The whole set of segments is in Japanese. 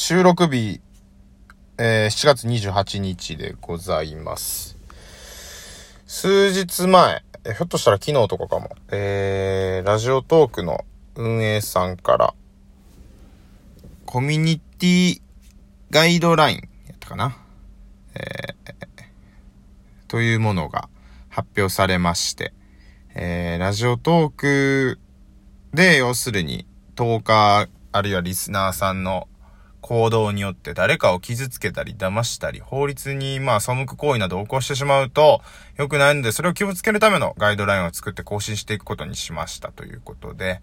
収録日、えー、7月28日でございます。数日前、えひょっとしたら昨日とかかも、えー、ラジオトークの運営さんから、コミュニティガイドラインやったかな？えー、というものが発表されまして、えー、ラジオトークで、要するに、10日、あるいはリスナーさんの行動によって誰かを傷つけたり騙したり、法律にまあ背く行為などを起こしてしまうと良くないので、それを気をつけるためのガイドラインを作って更新していくことにしましたということで、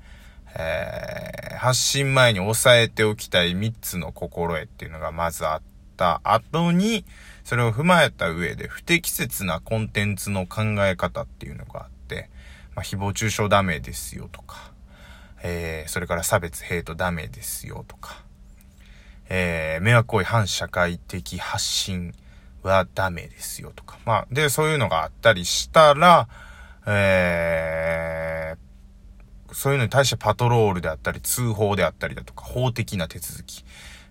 えー、発信前に押さえておきたい3つの心得っていうのがまずあった。後に、それを踏まえた上で不適切なコンテンツの考え方っていうのがあって、まあ、誹謗中傷ダメですよとか、えー、それから差別ヘイトダメですよとか、えー、迷惑行為反社会的発信はダメですよとか。まあ、で、そういうのがあったりしたら、えー、そういうのに対してパトロールであったり、通報であったりだとか、法的な手続き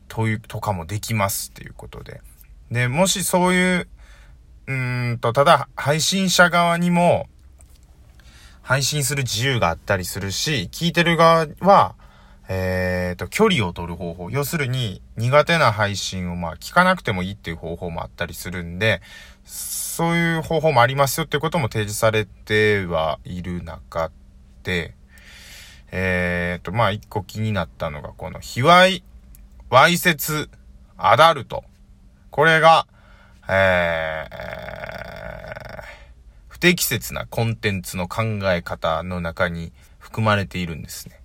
という、とかもできますっていうことで。で、もしそういう、うんと、ただ、配信者側にも、配信する自由があったりするし、聞いてる側は、えっ、ー、と、距離を取る方法。要するに、苦手な配信をまあ聞かなくてもいいっていう方法もあったりするんで、そういう方法もありますよっていうことも提示されてはいる中で、えっ、ー、と、まあ一個気になったのが、この、卑猥、わいせつ、アダルト。これが、えー、不適切なコンテンツの考え方の中に含まれているんですね。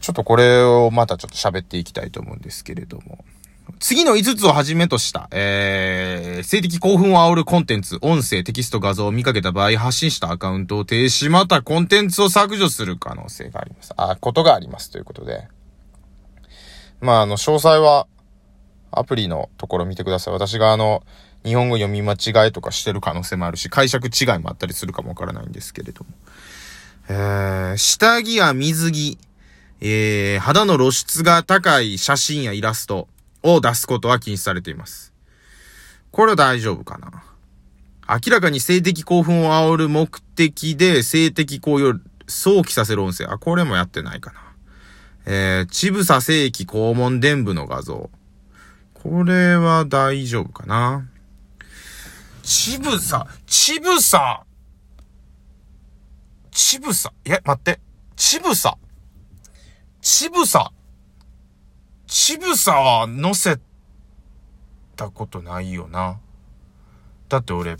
ちょっとこれをまたちょっと喋っていきたいと思うんですけれども。次の5つをはじめとした、えー、性的興奮を煽るコンテンツ、音声、テキスト、画像を見かけた場合、発信したアカウントを停止、またコンテンツを削除する可能性があります。あ、ことがありますということで。まあ、あの、詳細は、アプリのところ見てください。私があの、日本語読み間違いとかしてる可能性もあるし、解釈違いもあったりするかもわからないんですけれども。えー、下着や水着、えー、肌の露出が高い写真やイラストを出すことは禁止されています。これは大丈夫かな？明らかに性的興奮を煽る目的で性的行為を想起させる音声。あ、これもやってないかな。えー、ちぶさ正規肛門伝部の画像。これは大丈夫かな？ちぶさ、ちぶさ、ちぶさ、え、待って。ちぶさ。ちぶさ、ちぶさは乗せたことないよな。だって俺、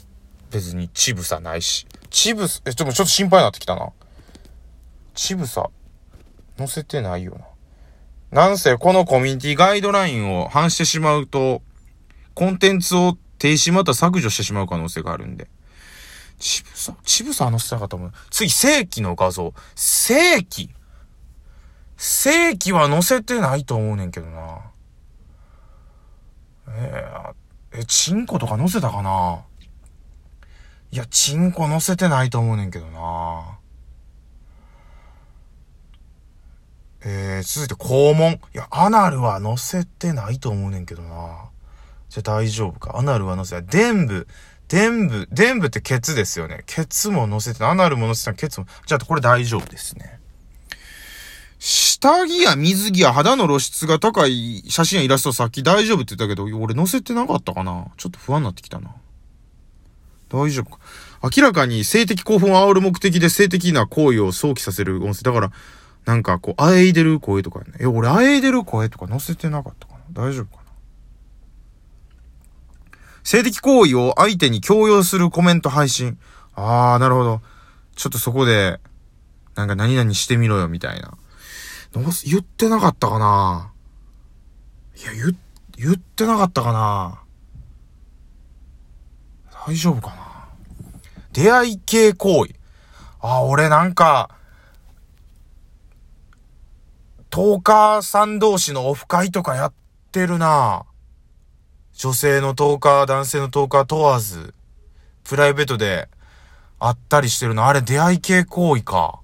別にちぶさないし。ちぶさ、え、ちょっとちょっと心配になってきたな。ちぶさ、載せてないよな。なんせ、このコミュニティガイドラインを反してしまうと、コンテンツを停止また削除してしまう可能性があるんで。ちぶさ、ちぶさ載せたかったもん。次、正規の画像。正規正規は載せてないと思うねんけどな。えー、え、チンコとか載せたかな？いや、チンコ載せてないと思うねんけどな。えー、続いて肛門。いや、アナルは載せてないと思うねんけどな。じゃ、大丈夫か。アナルは載せない。伝部。伝部。伝部ってケツですよね。ケツも載せて。アナルも載せてない。ケツも。じゃあ、これ大丈夫ですね。下着や水着や肌の露出が高い写真やイラストさっき大丈夫って言ったけど、俺載せてなかったかなちょっと不安になってきたな。大丈夫か。明らかに性的興奮を煽る目的で性的な行為を想起させる音声。だから、なんかこう、あえいでる声とかね。え、俺あえいでる声とか載せてなかったかな大丈夫かな性的行為を相手に強要するコメント配信。あー、なるほど。ちょっとそこで、なんか何々してみろよ、みたいな。言ってなかったかないや、言、言ってなかったかな大丈夫かな出会い系行為。あ、俺なんか、トーカーさん同士のオフ会とかやってるな女性のトーカー、男性のトーカー問わず、プライベートで会ったりしてるの。あれ出会い系行為か。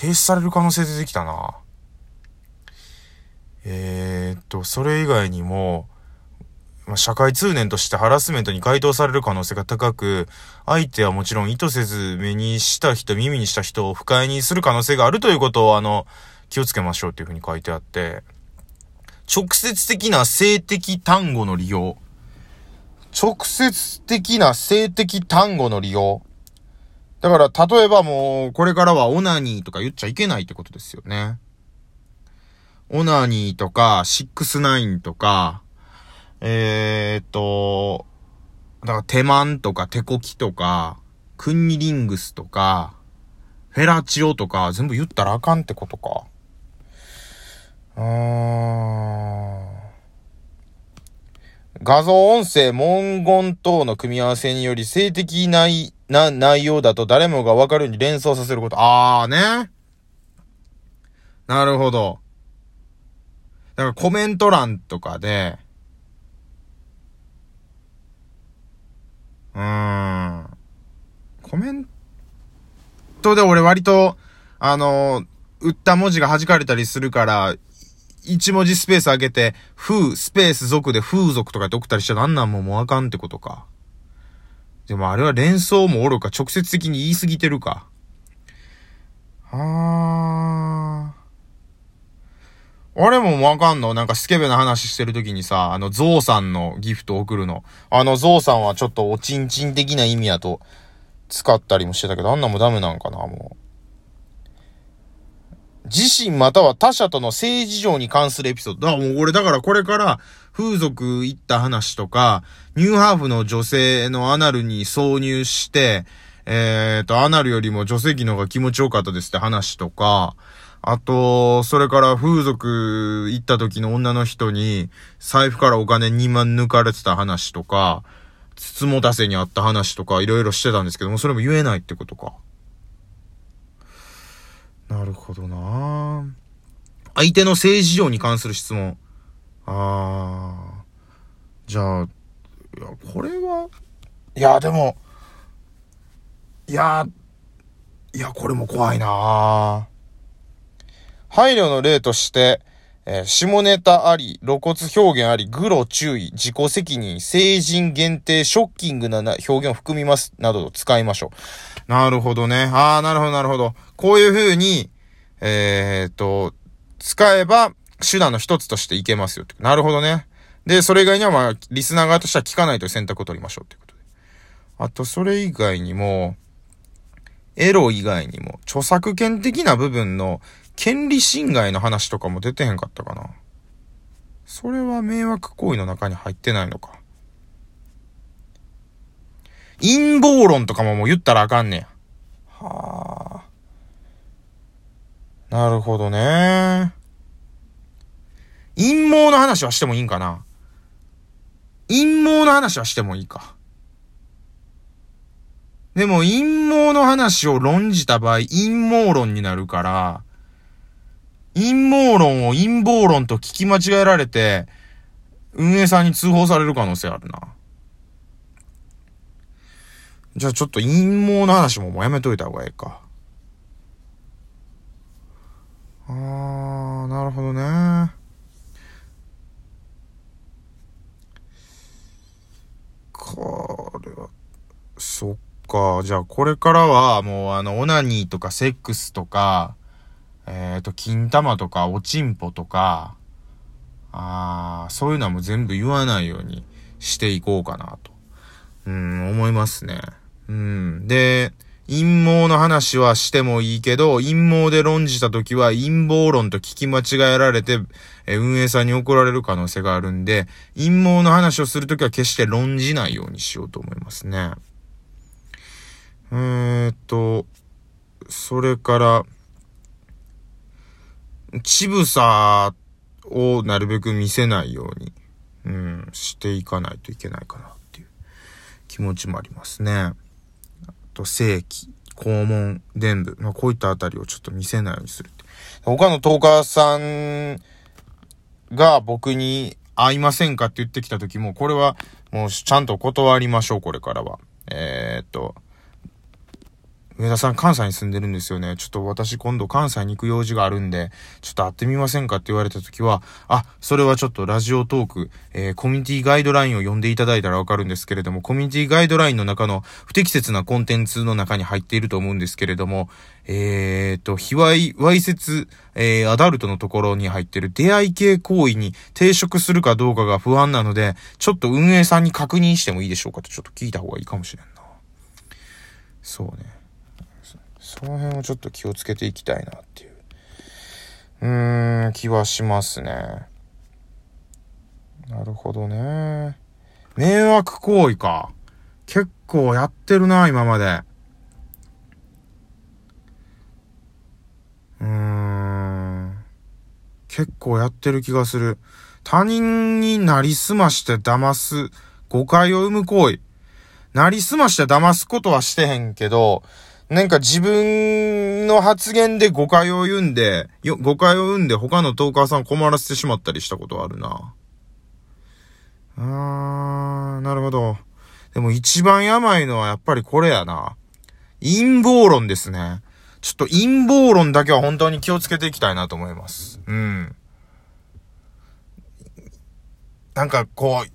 停止される可能性出てきたな。えー、っと、それ以外にも、まあ、社会通念としてハラスメントに該当される可能性が高く、相手はもちろん意図せず目にした人、耳にした人を不快にする可能性があるということを、あの、気をつけましょうっていうふうに書いてあって、直接的な性的単語の利用。直接的な性的単語の利用。だから、例えばもう、これからはオナニーとか言っちゃいけないってことですよね。オナニーとか、シックスナインとか、えー、っと、だから手マンとか手コキとか、クンニリングスとか、フェラチオとか、全部言ったらあかんってことか。あーん。画像、音声、文言等の組み合わせにより性的なな内容だと誰もがわかるように連想させること。あーね。なるほど。だからコメント欄とかで、うーん。コメントで俺割と、あの、打った文字が弾かれたりするから、一文字スペース上げて、風、スペース族で風俗とかって送ったりしちゃなんなんももうあかんってことか。でもあれは連想もおろか直接的に言い過ぎてるか。あー。俺もわかんの？なんかスケベな話してる時にさ、あの、ゾウさんのギフト送るの。あの、ゾウさんはちょっとおちんちん的な意味やと使ったりもしてたけど、あんなもダメなんかな、もう。自身または他者との性事情に関するエピソード。だもう俺だからこれから風俗行った話とか、ニューハーフの女性のアナルに挿入して、えっ、ー、と、アナルよりも女性器の方が気持ちよかったですって話とか、あと、それから風俗行った時の女の人に財布からお金2万抜かれてた話とか、つつもたせにあった話とかいろいろしてたんですけども、それも言えないってことか。なるほどな相手の政治上に関する質問。ああ。じゃあ、いや、これは、いや、でも、いや、いや、これも怖いな配慮の例として、えー、下ネタあり、露骨表現あり、グロ注意、自己責任、成人限定、ショッキングな表現を含みます、などを使いましょう。なるほどね。ああ、なるほど、なるほど。こういう風に、えー、っと、使えば、手段の一つとしていけますよ。なるほどね。で、それ以外にはまあ、リスナー側としては聞かないという選択を取りましょうということで。あと、それ以外にも、エロ以外にも、著作権的な部分の権利侵害の話とかも出てへんかったかな。それは迷惑行為の中に入ってないのか。陰謀論とかももう言ったらあかんねや。はあ。なるほどね。陰謀の話はしてもいいんかな？陰謀の話はしてもいいか。でも陰謀の話を論じた場合、陰謀論になるから、陰謀論を陰謀論と聞き間違えられて、運営さんに通報される可能性あるな。じゃあちょっと陰謀の話ももうやめといた方がええか。あー、なるほどね。これは、そっか。じゃあこれからはもうあの、オナニーとかセックスとか、えっ、ー、と、金玉とか、おちんぽとか、ああ、そういうのはもう全部言わないようにしていこうかなと、うん、思いますね。うん。で、陰謀の話はしてもいいけど、陰謀で論じた時は陰謀論と聞き間違えられて、え運営さんに怒られる可能性があるんで、陰謀の話をするときは決して論じないようにしようと思いますね。えー、っと、それから、ちぶさをなるべく見せないように、うん、していかないといけないかな気持ちもありますね。あと、正規、肛門、伝部、まあ、こういったあたりをちょっと見せないようにする。他のトーカーさんが僕に会いませんかって言ってきた時も、これはもうちゃんと断りましょう、これからは。えー、っと、上田さん関西に住んでるんですよね。ちょっと私今度関西に行く用事があるんで、ちょっと会ってみませんかって言われた時は、あ、それはちょっとラジオトーク、えー、コミュニティガイドラインを読んでいただいたらわかるんですけれども、コミュニティガイドラインの中の不適切なコンテンツの中に入っていると思うんですけれども、えーと、卑猥、わいせつ、えー、アダルトのところに入ってる出会い系行為に抵触するかどうかが不安なので、ちょっと運営さんに確認してもいいでしょうかとちょっと聞いた方がいいかもしれんな。そうね。その辺をちょっと気をつけていきたいなっていう、うーん、気はしますね。なるほどね。迷惑行為か。結構やってるな、今まで。うーん。結構やってる気がする。他人になりすまして騙す、誤解を生む行為。なりすまして騙すことはしてへんけど、なんか自分の発言で誤解を言うんで、よ誤解を生んで他のトーカーさん困らせてしまったりしたことあるな。あー、なるほど。でも一番やばいのはやっぱりこれやな。陰謀論ですね。ちょっと陰謀論だけは本当に気をつけていきたいなと思います。うん。なんかこう、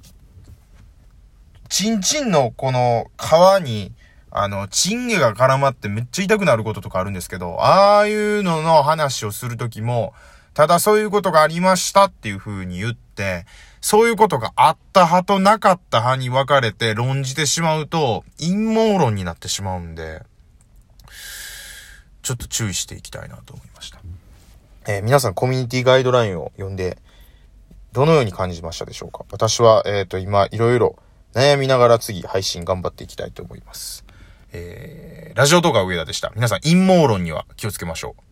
チンチンのこの皮に、あの、チンゲが絡まってめっちゃ痛くなることとかあるんですけど、ああいうのの話をするときも、ただそういうことがありましたっていう風に言って、そういうことがあった派となかった派に分かれて論じてしまうと、陰謀論になってしまうんで、ちょっと注意していきたいなと思いました。えー、皆さんコミュニティガイドラインを読んで、どのように感じましたでしょうか？私は、えっ、ー、と、今、いろいろ悩みながら次配信頑張っていきたいと思います。えー、ラジオ動画上田でした。皆さん陰謀論には気をつけましょう。